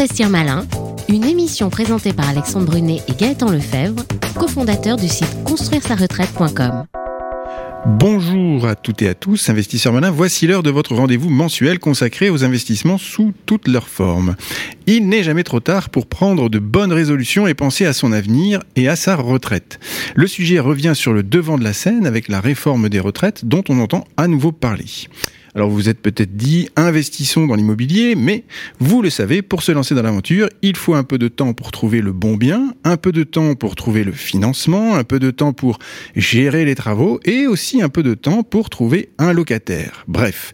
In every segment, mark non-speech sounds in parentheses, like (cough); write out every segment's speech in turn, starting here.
Investir Malin, une émission présentée par Alexandre Brunet et Gaëtan Lefebvre, cofondateurs du site construire-sa-retraite.com. Bonjour à toutes et à tous, investisseurs malins, voici l'heure de votre rendez-vous mensuel consacré aux investissements sous toutes leurs formes. Il n'est jamais trop tard pour prendre de bonnes résolutions et penser à son avenir et à sa retraite. Le sujet revient sur le devant de la scène avec la réforme des retraites dont on entend à nouveau parler. Alors vous vous êtes peut-être dit, investissons dans l'immobilier, mais vous le savez, pour se lancer dans l'aventure, il faut un peu de temps pour trouver le bon bien, un peu de temps pour trouver le financement, un peu de temps pour gérer les travaux et aussi un peu de temps pour trouver un locataire. Bref,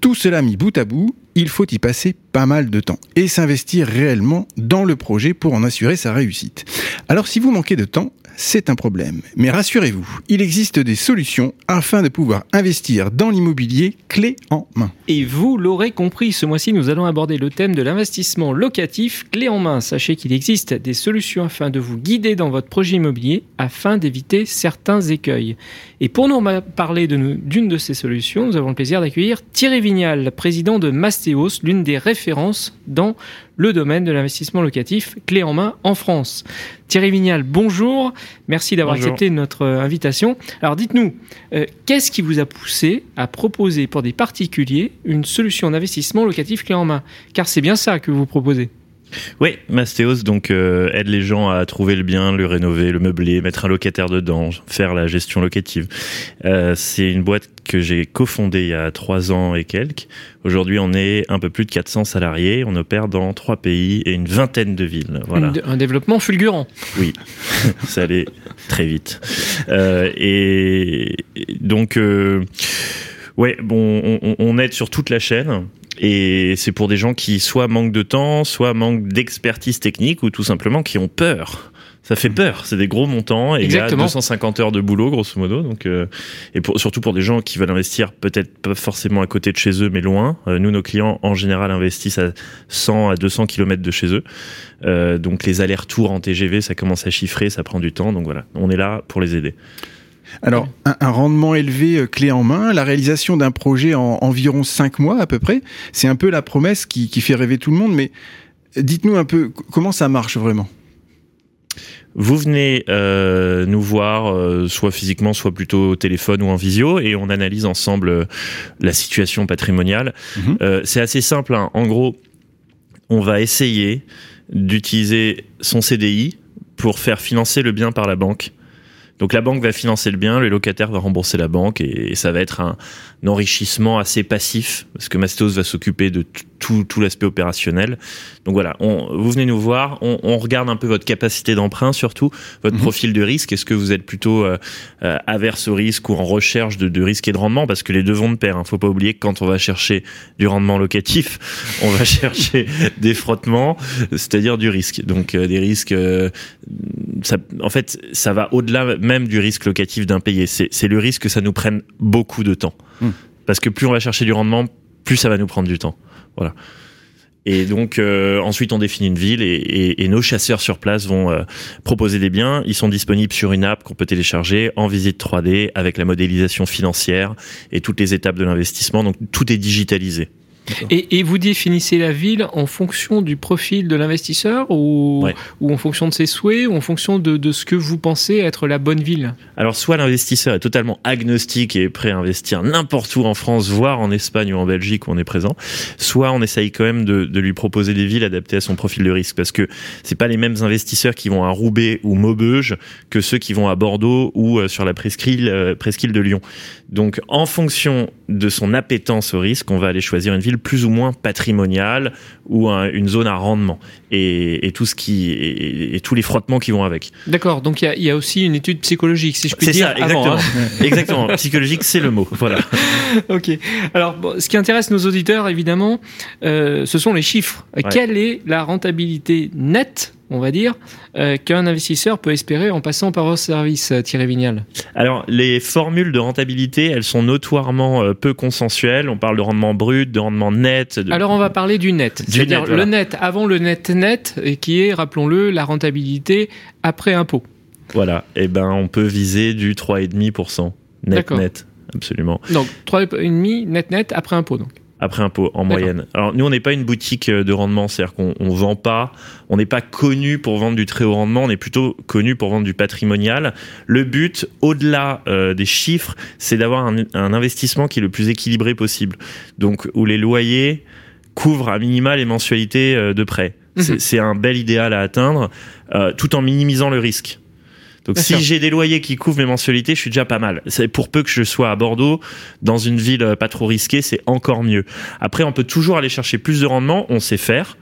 tout cela mis bout à bout, il faut y passer pas mal de temps et s'investir réellement dans le projet pour en assurer sa réussite. Alors si vous manquez de temps, c'est un problème. Mais rassurez-vous, il existe des solutions afin de pouvoir investir dans l'immobilier clé en main. Et vous l'aurez compris, ce mois-ci, nous allons aborder le thème de l'investissement locatif clé en main. Sachez qu'il existe des solutions afin de vous guider dans votre projet immobilier afin d'éviter certains écueils. Et pour nous parler d'une de, ces solutions, nous avons le plaisir d'accueillir Thierry Vignal, président de Mastéos, l'une des références dans le domaine de l'investissement locatif clé en main en France. Thierry Vignal, bonjour. Merci d'avoir accepté notre euh, invitation. Alors dites-nous, euh, qu'est-ce qui vous a poussé à proposer pour des particuliers une solution d'investissement locatif clé en main? Car c'est bien ça que vous proposez. Oui, Mastéos donc euh, aide les gens à trouver le bien, le rénover, le meubler, mettre un locataire dedans, faire la gestion locative. Euh, c'est une boîte que j'ai cofondée il y a trois ans et quelques. Aujourd'hui, on est un peu plus de 400 salariés. On opère dans trois pays et une vingtaine de villes. Voilà. Un développement fulgurant. Oui, (laughs) ça allait très vite. Euh, et donc, ouais, bon, on, on aide sur toute la chaîne. Et c'est pour des gens qui soit manquent de temps, soit manquent d'expertise technique ou tout simplement qui ont peur. Ça fait peur, c'est des gros montants et Exactement. il y a 250 heures de boulot grosso modo. Donc euh, et pour, surtout pour des gens qui veulent investir peut-être pas forcément à côté de chez eux mais loin. Euh, nous nos clients en général investissent à 100 à 200 km de chez eux. Euh, donc les allers-retours en TGV, ça commence à chiffrer, ça prend du temps. Donc voilà, on est là pour les aider. Alors, un, rendement élevé euh, clé en main, la réalisation d'un projet en environ 5 mois à peu près, c'est un peu la promesse qui, fait rêver tout le monde, mais dites-nous un peu comment ça marche vraiment? Vous venez euh, nous voir, euh, soit physiquement, soit plutôt au téléphone ou en visio, et on analyse ensemble la situation patrimoniale. Mhm. c'est assez simple. Hein. En gros, on va essayer d'utiliser son CDI pour faire financer le bien par la banque donc la banque va financer le bien, le locataire va rembourser la banque et, ça va être un, enrichissement assez passif parce que Mastos va s'occuper de tout, tout l'aspect opérationnel. Donc voilà, on, vous venez nous voir, on, on, regarde un peu votre capacité d'emprunt surtout, votre mhm. profil de risque. Est-ce que vous êtes plutôt euh, euh, averse au risque ou en recherche de, de, risque et de rendement? Parce que les deux vont de pair. Hein. Faut pas oublier que quand on va chercher du rendement locatif, (laughs) on va (laughs) chercher des frottements, c'est-à-dire du risque. Donc euh, des risques, ça, en fait, ça va au-delà même du risque locatif d'impayé. C'est le risque que ça nous prenne beaucoup de temps. Hmm. Parce que plus on va chercher du rendement, plus ça va nous prendre du temps. Voilà. Et donc euh, ensuite on définit une ville et, nos chasseurs sur place vont euh, proposer des biens. Ils sont disponibles sur une app qu'on peut télécharger en visite 3D avec la modélisation financière et toutes les étapes de l'investissement. Donc tout est digitalisé. Et, vous définissez la ville en fonction du profil de l'investisseur ou, ou, en fonction de ses souhaits ou en fonction de, de, ce que vous pensez être la bonne ville? Alors soit l'investisseur est totalement agnostique et est prêt à investir n'importe où en France, voire en Espagne ou en Belgique où on est présent, soit on essaye quand même de, de lui proposer des villes adaptées à son profil de risque. Parce que c'est pas les mêmes investisseurs qui vont à Roubaix ou Maubeuge que ceux qui vont à Bordeaux ou euh, sur la presqu'île, euh, presqu'île de Lyon. Donc en fonction de son appétence au risque, on va aller choisir une ville plus ou moins patrimoniale ou une zone à rendement et, tout ce qui et, tous les frottements qui vont avec. D'accord. Donc il y, a, aussi une étude psychologique, si je puis dire. C'est ça, exactement. Hein. (laughs) exactement. Psychologique, c'est le mot. Voilà. (laughs) ok. Alors, ce qui intéresse nos auditeurs, évidemment, euh, ce sont les chiffres. Quelle est la rentabilité nette on va dire, euh, qu'un investisseur peut espérer en passant par vos services, euh, Thierry Vignal Alors, les formules de rentabilité, elles sont notoirement euh, peu consensuelles. On parle de rendement brut, de rendement net. Alors, on va parler du net. C'est-à-dire le net avant le net net, et qui est, rappelons-le, la rentabilité après impôt. Voilà. Et eh ben, on peut viser du 3,5% net net. Absolument. Donc, 3,5% net net après impôt, donc. Après impôt en moyenne. Alors nous on n'est pas une boutique de rendement, c'est-à-dire qu'on on vend pas, on n'est pas connu pour vendre du très haut rendement, on est plutôt connu pour vendre du patrimonial. Le but, au-delà euh, des chiffres, c'est d'avoir un, un, investissement qui est le plus équilibré possible. Donc où les loyers couvrent à minima les mensualités euh, de prêt. Mhm. C'est un bel idéal à atteindre, euh, tout en minimisant le risque. Donc si j'ai des loyers qui couvrent mes mensualités, je suis déjà pas mal. C'est pour peu que je sois à Bordeaux, dans une ville euh, pas trop risquée, c'est encore mieux. Après, on peut toujours aller chercher plus de rendement, on sait faire.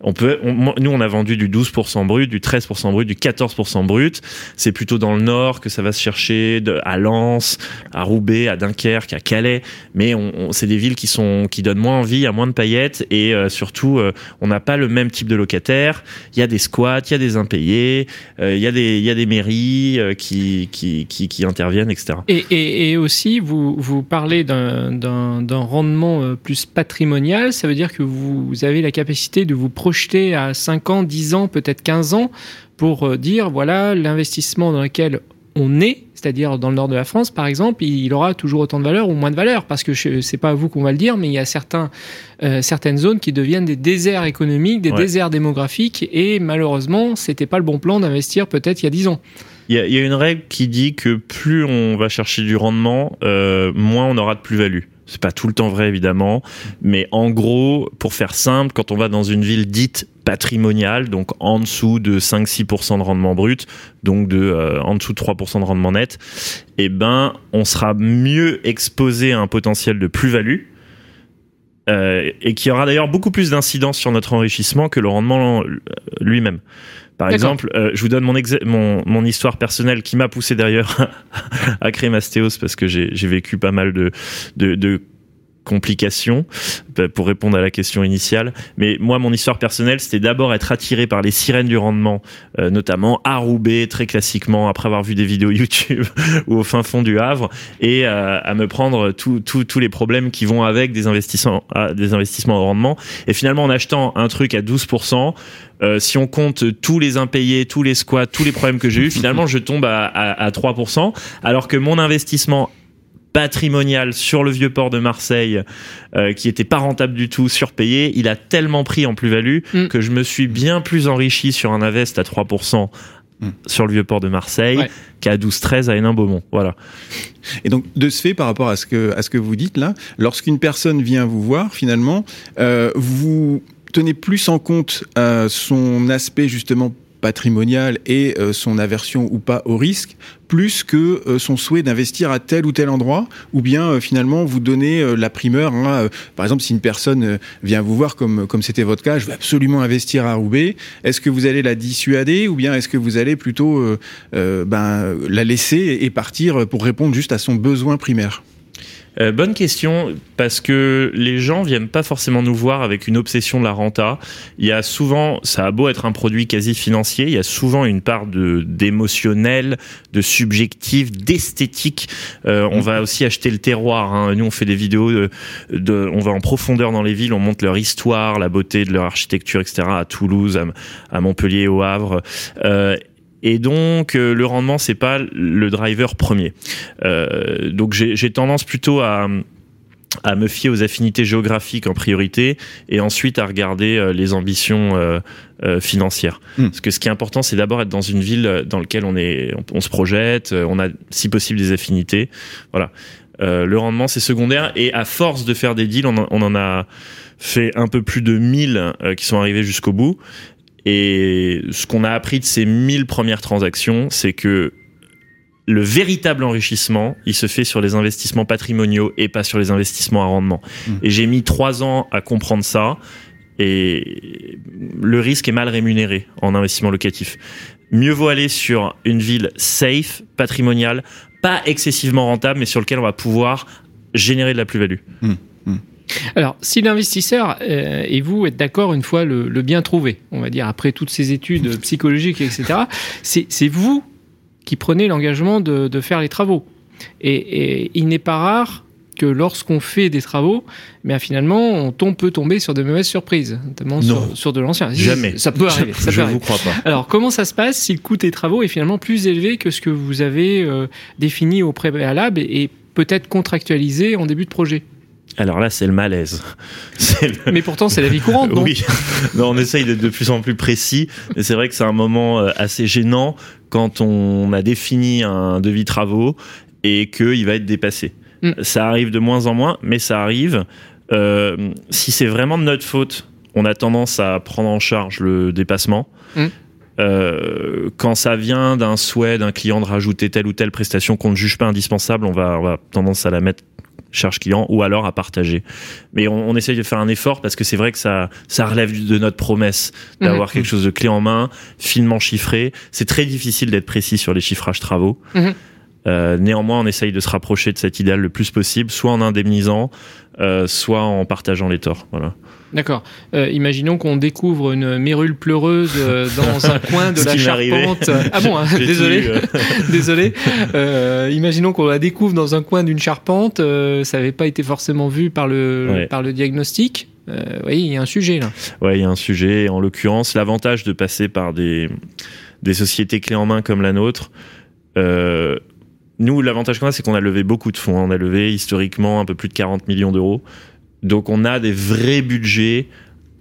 On peut, nous, on a vendu du 12% brut, du 13% brut, du 14% brut. C'est plutôt dans le nord que ça va se chercher, de, à Lens, à Roubaix, à Dunkerque, à Calais. Mais on, c'est des villes qui sont, qui donnent moins envie, à moins de paillettes et euh, surtout, euh, on n'a pas le même type de locataire. Il y a des squats, il y a des impayés, euh, il y a des, il y a des mairies qui, qui, qui, qui, interviennent, etc. Et, et, et aussi, vous, vous parlez d'un, rendement plus patrimonial. Ça veut dire que vous avez la capacité de vous projeter à 5 ans, 10 ans, peut-être 15 ans pour euh, dire voilà l'investissement dans lequel on est, c'est-à-dire dans le nord de la France par exemple, il aura toujours autant de valeur ou moins de valeur parce que c'est pas à vous qu'on va le dire, mais il y a certains, euh, certaines zones qui deviennent des déserts économiques, des déserts démographiques et malheureusement c'était pas le bon plan d'investir peut-être il y a 10 ans. Il y, a, il y a, une règle qui dit que plus on va chercher du rendement, euh, moins on aura de plus-value. C'est pas tout le temps vrai évidemment, mais en gros, pour faire simple, quand on va dans une ville dite patrimoniale, donc en dessous de 5-6% de rendement brut, donc de euh, en dessous de 3% de rendement net, eh ben on sera mieux exposé à un potentiel de plus-value. Euh, et qui aura d'ailleurs beaucoup plus d'incidence sur notre enrichissement que le rendement lui-même. Par exemple, euh, je vous donne mon, mon, mon, histoire personnelle qui m'a poussé d'ailleurs (laughs) à créer Mastéos parce que j'ai vécu pas mal de, de, de complications bah, pour répondre à la question initiale. Mais moi, mon histoire personnelle, c'était d'abord être attiré par les sirènes du rendement, euh, notamment à Roubaix, très classiquement, après avoir vu des vidéos (laughs) YouTube ou au fin fond du Havre, et euh, à me prendre tous les problèmes qui vont avec des investissements, des investissements rendement. Et finalement, en achetant un truc à 12%, euh, si on compte tous les impayés, tous les squats, tous les problèmes que j'ai eu, finalement, je tombe à, à, à 3%, alors que mon investissement patrimonial sur le vieux port de Marseille euh, qui était pas rentable du tout, surpayé, il a tellement pris en plus-value mm. que je me suis bien plus enrichi sur un Invest à 3% mm. sur le vieux port de Marseille qu'à 12-13 à Hénin-Beaumont. Voilà. Et donc, de ce fait, par rapport à ce que, à ce que vous dites là, lorsqu'une personne vient vous voir, finalement, euh, vous tenez plus en compte euh, son aspect justement patrimonial et euh, son aversion ou pas au risque, plus que euh, son souhait d'investir à tel ou tel endroit, ou bien euh, finalement vous donner la primeur. Hein, par exemple, si une personne vient vous voir comme c'était votre cas, je veux absolument investir à Roubaix, est-ce que vous allez la dissuader ou bien est-ce que vous allez plutôt ben, la laisser et partir pour répondre juste à son besoin primaire? Euh, bonne question, parce que les gens viennent pas forcément nous voir avec une obsession de la renta. Il y a souvent, ça a beau être un produit quasi financier, il y a souvent une part de d'émotionnel, de subjectif, d'esthétique. Euh, on va aussi acheter le terroir. Hein. Nous, on fait des vidéos, de, de, on va en profondeur dans les villes, on montre leur histoire, la beauté de leur architecture, etc. À Toulouse, à, à Montpellier, au Havre. Euh, et donc euh, le rendement c'est pas le driver premier. Euh, donc j'ai tendance plutôt à à me fier aux affinités géographiques en priorité et ensuite à regarder euh, les ambitions euh, euh, financières. Hmm. Parce que ce qui est important, c'est d'abord être dans une ville dans laquelle on est, on, se projette, on a si possible des affinités. Voilà. le rendement c'est secondaire et à force de faire des deals, on on en a fait un peu plus de 1000 qui sont arrivés jusqu'au bout. Et ce qu'on a appris de ces 1000 premières transactions, c'est que le véritable enrichissement, il se fait sur les investissements patrimoniaux et pas sur les investissements à rendement. Mmh. Et j'ai mis trois ans à comprendre ça. Et le risque est mal rémunéré en investissement locatif. Mieux vaut aller sur une ville safe, patrimoniale, pas excessivement rentable, mais sur lequel on va pouvoir générer de la plus-value. Mmh. Alors, si l'investisseur euh, et vous êtes d'accord une fois le, bien trouvé, on va dire après toutes ces études psychologiques, etc., c'est vous qui prenez l'engagement de, faire les travaux. Et, il n'est pas rare que lorsqu'on fait des travaux, mais finalement, on tombe, peut tomber sur de mauvaises surprises, notamment sur, de l'ancien. Jamais. Ça peut arriver. Je ne vous crois pas. Alors, comment ça se passe si le coût des travaux est finalement plus élevé que ce que vous avez euh, défini au préalable et peut-être contractualisé en début de projet? Alors là, c'est le malaise. (laughs) Mais pourtant, c'est la vie courante, non Oui. (laughs) non, on essaye d'être de plus en plus précis. Mais c'est vrai que c'est un moment euh, assez gênant quand on a défini un devis travaux et qu'il va être dépassé. Mm. Ça arrive de moins en moins, mais ça arrive. Euh, si c'est vraiment de notre faute, on a tendance à prendre en charge le dépassement. Mm. Euh, quand ça vient d'un souhait d'un client de rajouter telle ou telle prestation qu'on ne juge pas indispensable, on va, on va tendance à la mettre charge client ou alors à partager. Mais on, on essaye de faire un effort parce que c'est vrai que ça, ça relève de notre promesse d'avoir mhm. quelque chose de clé en main, finement chiffré. C'est très difficile d'être précis sur les chiffrages travaux. Mhm. Euh, néanmoins, on essaye de se rapprocher de cet idéal le plus possible, soit en indemnisant, euh, soit en partageant les torts. Voilà. D'accord. Euh, imaginons qu'on découvre une mérule pleureuse euh, (laughs) dans un coin de la charpente. Ah bon, hein, (laughs) désolé, euh. désolé. imaginons qu'on la découvre dans un coin d'une charpente. ça n'avait pas été forcément vu par le par le diagnostic. oui, il y a un sujet là. Oui, il y a un sujet. En l'occurrence, l'avantage de passer par des des sociétés clés en main comme la nôtre. Nous, l'avantage qu'on a, c'est qu'on a levé beaucoup de fonds. On a levé historiquement un peu plus de 40 millions d'euros. Donc on a des vrais budgets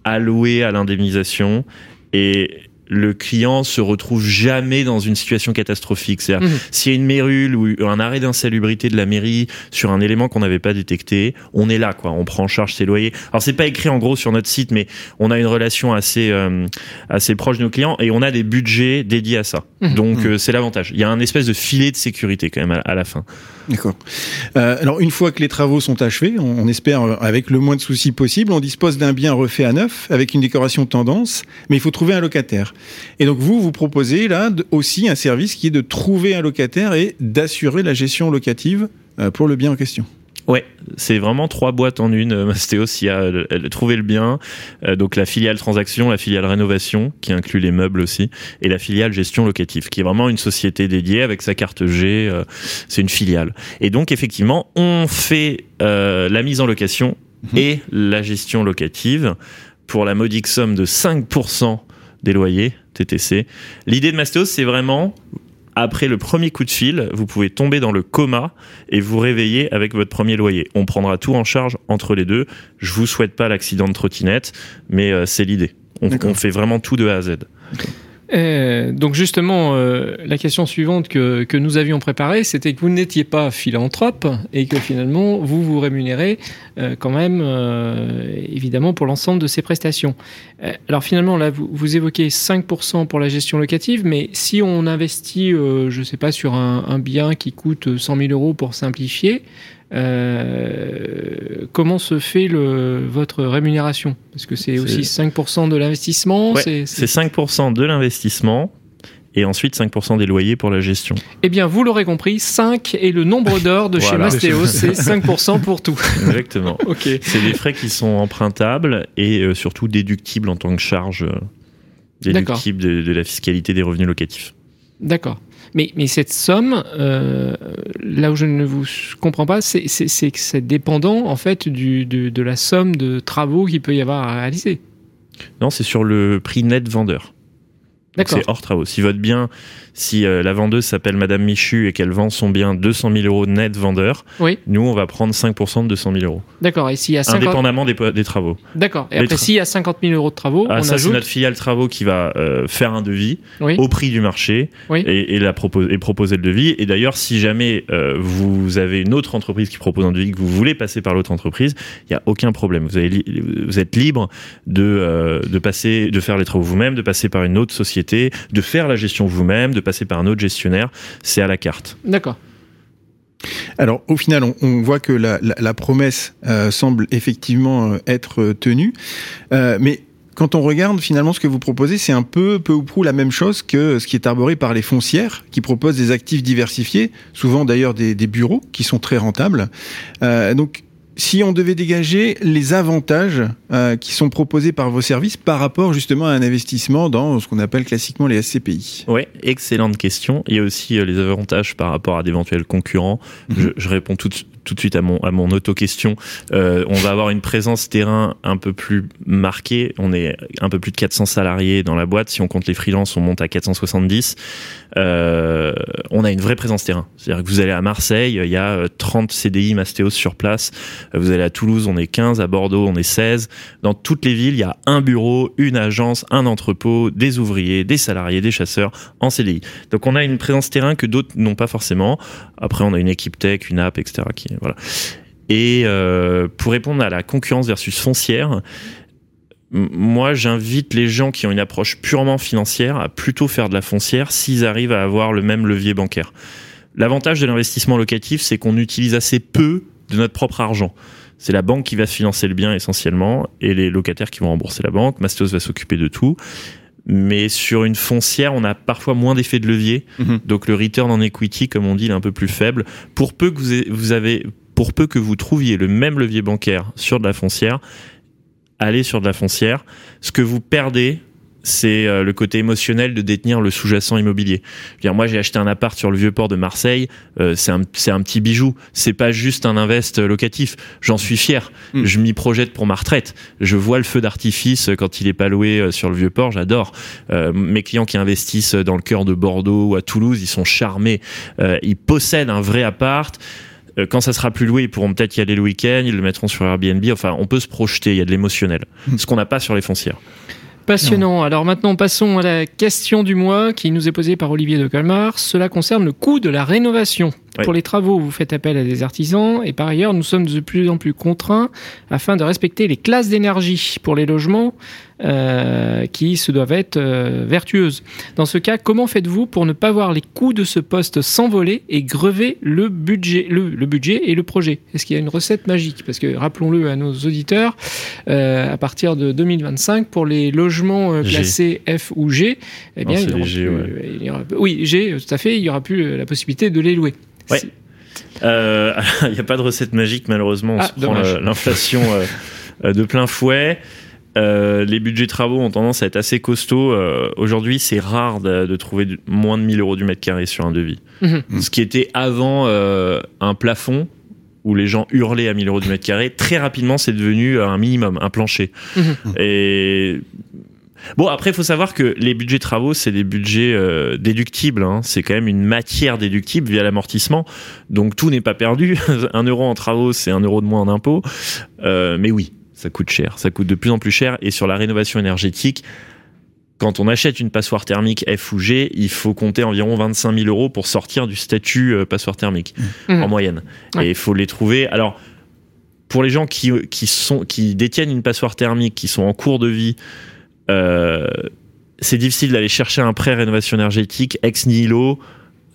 alloués à l'indemnisation et le client se retrouve jamais dans une situation catastrophique. cest mhm. s'il y a une mérule ou un arrêt d'insalubrité de la mairie sur un élément qu'on n'avait pas détecté, on est là, quoi. On prend en charge ses loyers. Alors c'est pas écrit en gros sur notre site, mais on a une relation assez euh, assez proche de nos clients et on a des budgets dédiés à ça. Mhm. Donc mhm. Euh, c'est l'avantage. Il y a un espèce de filet de sécurité quand même à, la fin. D'accord. Euh, alors une fois que les travaux sont achevés, on, on, espère avec le moins de soucis possible, on dispose d'un bien refait à neuf avec une décoration tendance, mais il faut trouver un locataire. Et donc vous, vous proposez là aussi un service qui est de trouver un locataire et d'assurer la gestion locative euh, pour le bien en question. Ouais, c'est vraiment trois boîtes en une. Mastéos, il y a trouver le bien, euh, donc la filiale transaction, la filiale rénovation, qui inclut les meubles aussi, et la filiale gestion locative, qui est vraiment une société dédiée avec sa carte G. Euh, c'est une filiale. Et donc effectivement, on fait la mise en location mhm. et la gestion locative pour la modique somme de 5% des loyers TTC. L'idée de Mastéos, c'est vraiment après le premier coup de fil, vous pouvez tomber dans le coma et vous réveiller avec votre premier loyer. On prendra tout en charge entre les deux. Je vous souhaite pas l'accident de trottinette, mais euh, c'est l'idée. On, on, fait vraiment tout de A à Z. Euh, donc justement, euh, la question suivante que, que nous avions préparée, c'était que vous n'étiez pas philanthrope et que finalement, vous vous rémunérez euh, quand même, évidemment, pour l'ensemble de ces prestations. alors finalement, là, vous, vous, évoquez 5% pour la gestion locative, mais si on investit, je ne sais pas, sur un, un, bien qui coûte 100 000 euros pour simplifier, euh, comment se fait le, votre rémunération? Parce que c'est aussi 5% de l'investissement C'est 5% de l'investissement et ensuite 5% des loyers pour la gestion. Eh bien, vous l'aurez compris, 5 est le nombre (laughs) d'or de chez Mastéos, (laughs) c'est 5% pour tout. Exactement. (laughs) C'est des frais qui sont empruntables et euh, surtout déductibles en tant que charge euh, déductible de, de la fiscalité des revenus locatifs. D'accord. Mais, cette somme, euh, là où je ne vous comprends pas, c'est que c'est dépendant en fait du, de, de la somme de travaux qu'il peut y avoir à réaliser. Non, c'est sur le prix net vendeur. C'est hors travaux. Si votre bien si euh, la vendeuse s'appelle Madame Michu et qu'elle vend son bien 200 000 euros net vendeur, oui. nous, on va prendre 5% de 200 000 euros. D'accord. Et s'il y a 50... Indépendamment des, des travaux. D'accord. Et après, s'il y a 50 000 euros de travaux, ah, on ça, c'est notre filiale travaux qui va euh, faire un devis au prix du marché et, et, la propose, et proposer le devis. Et d'ailleurs, si jamais euh, vous avez une autre entreprise qui propose un devis que vous voulez passer par l'autre entreprise, il n'y a aucun problème. Vous, avez vous êtes libre de, de passer, de faire les travaux vous-même, de passer par une autre société, de faire la gestion vous-même, de passer par un autre gestionnaire c'est à la carte. D'accord. Alors au final, on, voit que la, promesse euh, semble effectivement euh, être tenue, euh, mais quand on regarde finalement ce que vous proposez, c'est un peu peu ou prou la même chose que ce qui est arboré par les foncières, qui proposent des actifs diversifiés, souvent d'ailleurs des, bureaux qui sont très rentables. donc si on devait dégager les avantages euh, qui sont proposés par vos services par rapport justement à un investissement dans ce qu'on appelle classiquement les SCPI Oui, excellente question. Il y a aussi euh, les avantages par rapport à d'éventuels concurrents. Mhm. je, réponds tout, tout de suite à mon à mon auto question. Euh, on va avoir une présence terrain un peu plus marquée. On est un peu plus de 400 salariés dans la boîte. Si on compte les freelances, on monte à 470. Euh, on a une vraie présence terrain. C'est-à-dire que vous allez à Marseille, il y a 30 CDI Mastéos sur place. Vous allez à Toulouse, on est 15. À Bordeaux, on est 16. Dans toutes les villes, il y a un bureau, une agence, un entrepôt, des ouvriers, des salariés, des chasseurs en CDI. Donc on a une présence terrain que d'autres n'ont pas forcément. Après, on a une équipe tech, une app, etc. Et euh, pour répondre à la concurrence versus foncière, moi, j'invite les gens qui ont une approche purement financière à plutôt faire de la foncière s'ils arrivent à avoir le même levier bancaire. L'avantage de l'investissement locatif, c'est qu'on utilise assez peu de notre propre argent. C'est la banque qui va financer le bien essentiellement et les locataires qui vont rembourser la banque. Mastos va s'occuper de tout. Mais sur une foncière, on a parfois moins d'effet de levier. Mhm. Donc le return en equity, comme on dit, il est un peu plus faible. Pour peu que vous avez, pour peu que vous trouviez le même levier bancaire sur de la foncière, allez sur de la foncière. Ce que vous perdez, c'est euh, le côté émotionnel de détenir le sous-jacent immobilier. dire, moi, j'ai acheté un appart sur le vieux port de Marseille. Euh, c'est un, un petit bijou. C'est pas juste un invest locatif. J'en suis fier. Hmm. Je m'y projette pour ma retraite. Je vois le feu d'artifice quand il est pas loué euh, sur le vieux port. J'adore. mes clients qui investissent dans le cœur de Bordeaux ou à Toulouse, ils sont charmés. ils possèdent un vrai appart quand ça sera plus loué, ils pourront peut-être y aller le week-end, ils le mettront sur Airbnb. Enfin, on peut se projeter, il y a de l'émotionnel. Hmm. Ce qu'on n'a pas sur les foncières. Passionnant. Alors maintenant, passons à la question du mois qui nous est posée par Olivier de Calmar. Cela concerne le coût de la rénovation. Pour les travaux, vous faites appel à des artisans et par ailleurs, nous sommes de plus en plus contraints afin de respecter les classes d'énergie pour les logements euh, qui se doivent être euh, vertueuses. Dans ce cas, comment faites-vous pour ne pas voir les coûts de ce poste s'envoler et grever le budget, le, budget et le projet? Est-ce qu'il y a une recette magique? Parce que rappelons-le à nos auditeurs, euh, à partir de 2025, pour les logements classés F ou G, eh bien, il, y aura oui, G, tout à fait, il n'y aura plus la possibilité de les louer. Ouais. (laughs) Il n'y a pas de recette magique, malheureusement. On ah, se prend l'inflation de plein fouet. Euh, les budgets travaux ont tendance à être assez costauds. Euh, aujourd'hui, c'est rare de, trouver moins de 1000 euros du mètre carré sur un devis. Mhm. Ce qui était avant euh, un plafond où les gens hurlaient à 1000 euros du mètre carré, très rapidement, c'est devenu un minimum, un plancher. Mhm. Et Bon, après, il faut savoir que les budgets travaux, c'est des budgets déductibles. Hein. C'est quand même une matière déductible via l'amortissement. Donc tout n'est pas perdu. (laughs) un euro en travaux, c'est un euro de moins en impôt. mais oui, ça coûte cher, ça coûte de plus en plus cher. Et sur la rénovation énergétique, quand on achète une passoire thermique F ou G, il faut compter environ 25 000 euros pour sortir du statut euh, passoire thermique mmh. en moyenne. Et il faut les trouver. Alors, pour les gens qui, qui, sont, qui détiennent une passoire thermique, qui sont en cours de vie, euh, c'est difficile d'aller chercher un prêt rénovation énergétique ex nihilo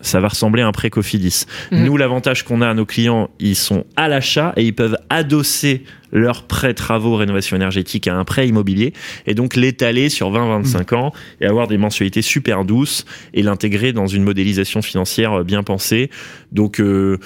ça va ressembler à un prêt Cofidis. Mhm. Nous, l'avantage qu'on a à nos clients, ils sont à l'achat et ils peuvent adosser leur prêt travaux rénovation énergétique à un prêt immobilier et donc l'étaler sur 20-25 mhm. ans et avoir des mensualités super douces et l'intégrer dans une modélisation financière bien pensée. Donc euh,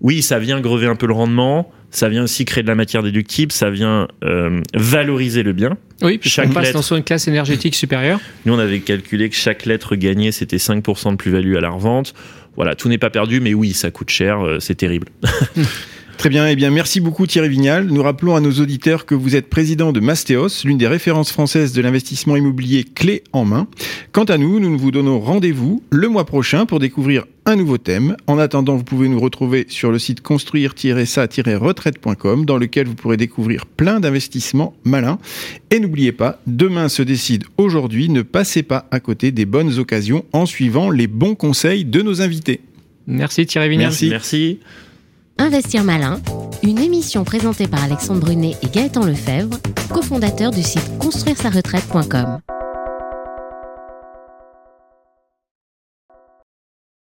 oui, ça vient grever un peu le rendement, ça vient aussi créer de la matière déductible, ça vient euh, valoriser le bien. Oui, puis chaque passe dans une classe énergétique supérieure. Nous, on avait calculé que chaque lettre gagnée, c'était 5% de plus-value à la revente. Voilà, tout n'est pas perdu, mais oui, ça coûte cher, euh, c'est terrible. (laughs) Très bien, eh bien merci beaucoup Thierry Vignal. Nous rappelons à nos auditeurs que vous êtes président de Mastéos, l'une des références françaises de l'investissement immobilier clé en main. Quant à nous, nous vous donnons rendez-vous le mois prochain pour découvrir un nouveau thème. En attendant, vous pouvez nous retrouver sur le site construire-ça-retraite.com dans lequel vous pourrez découvrir plein d'investissements malins. Et n'oubliez pas, demain se décide aujourd'hui, ne passez pas à côté des bonnes occasions en suivant les bons conseils de nos invités. Merci Thierry Vignal. Merci. Merci. Investir malin, une émission présentée par Alexandre Brunet et Gaëtan Lefebvre, cofondateurs du site construire-sa-retraite.com.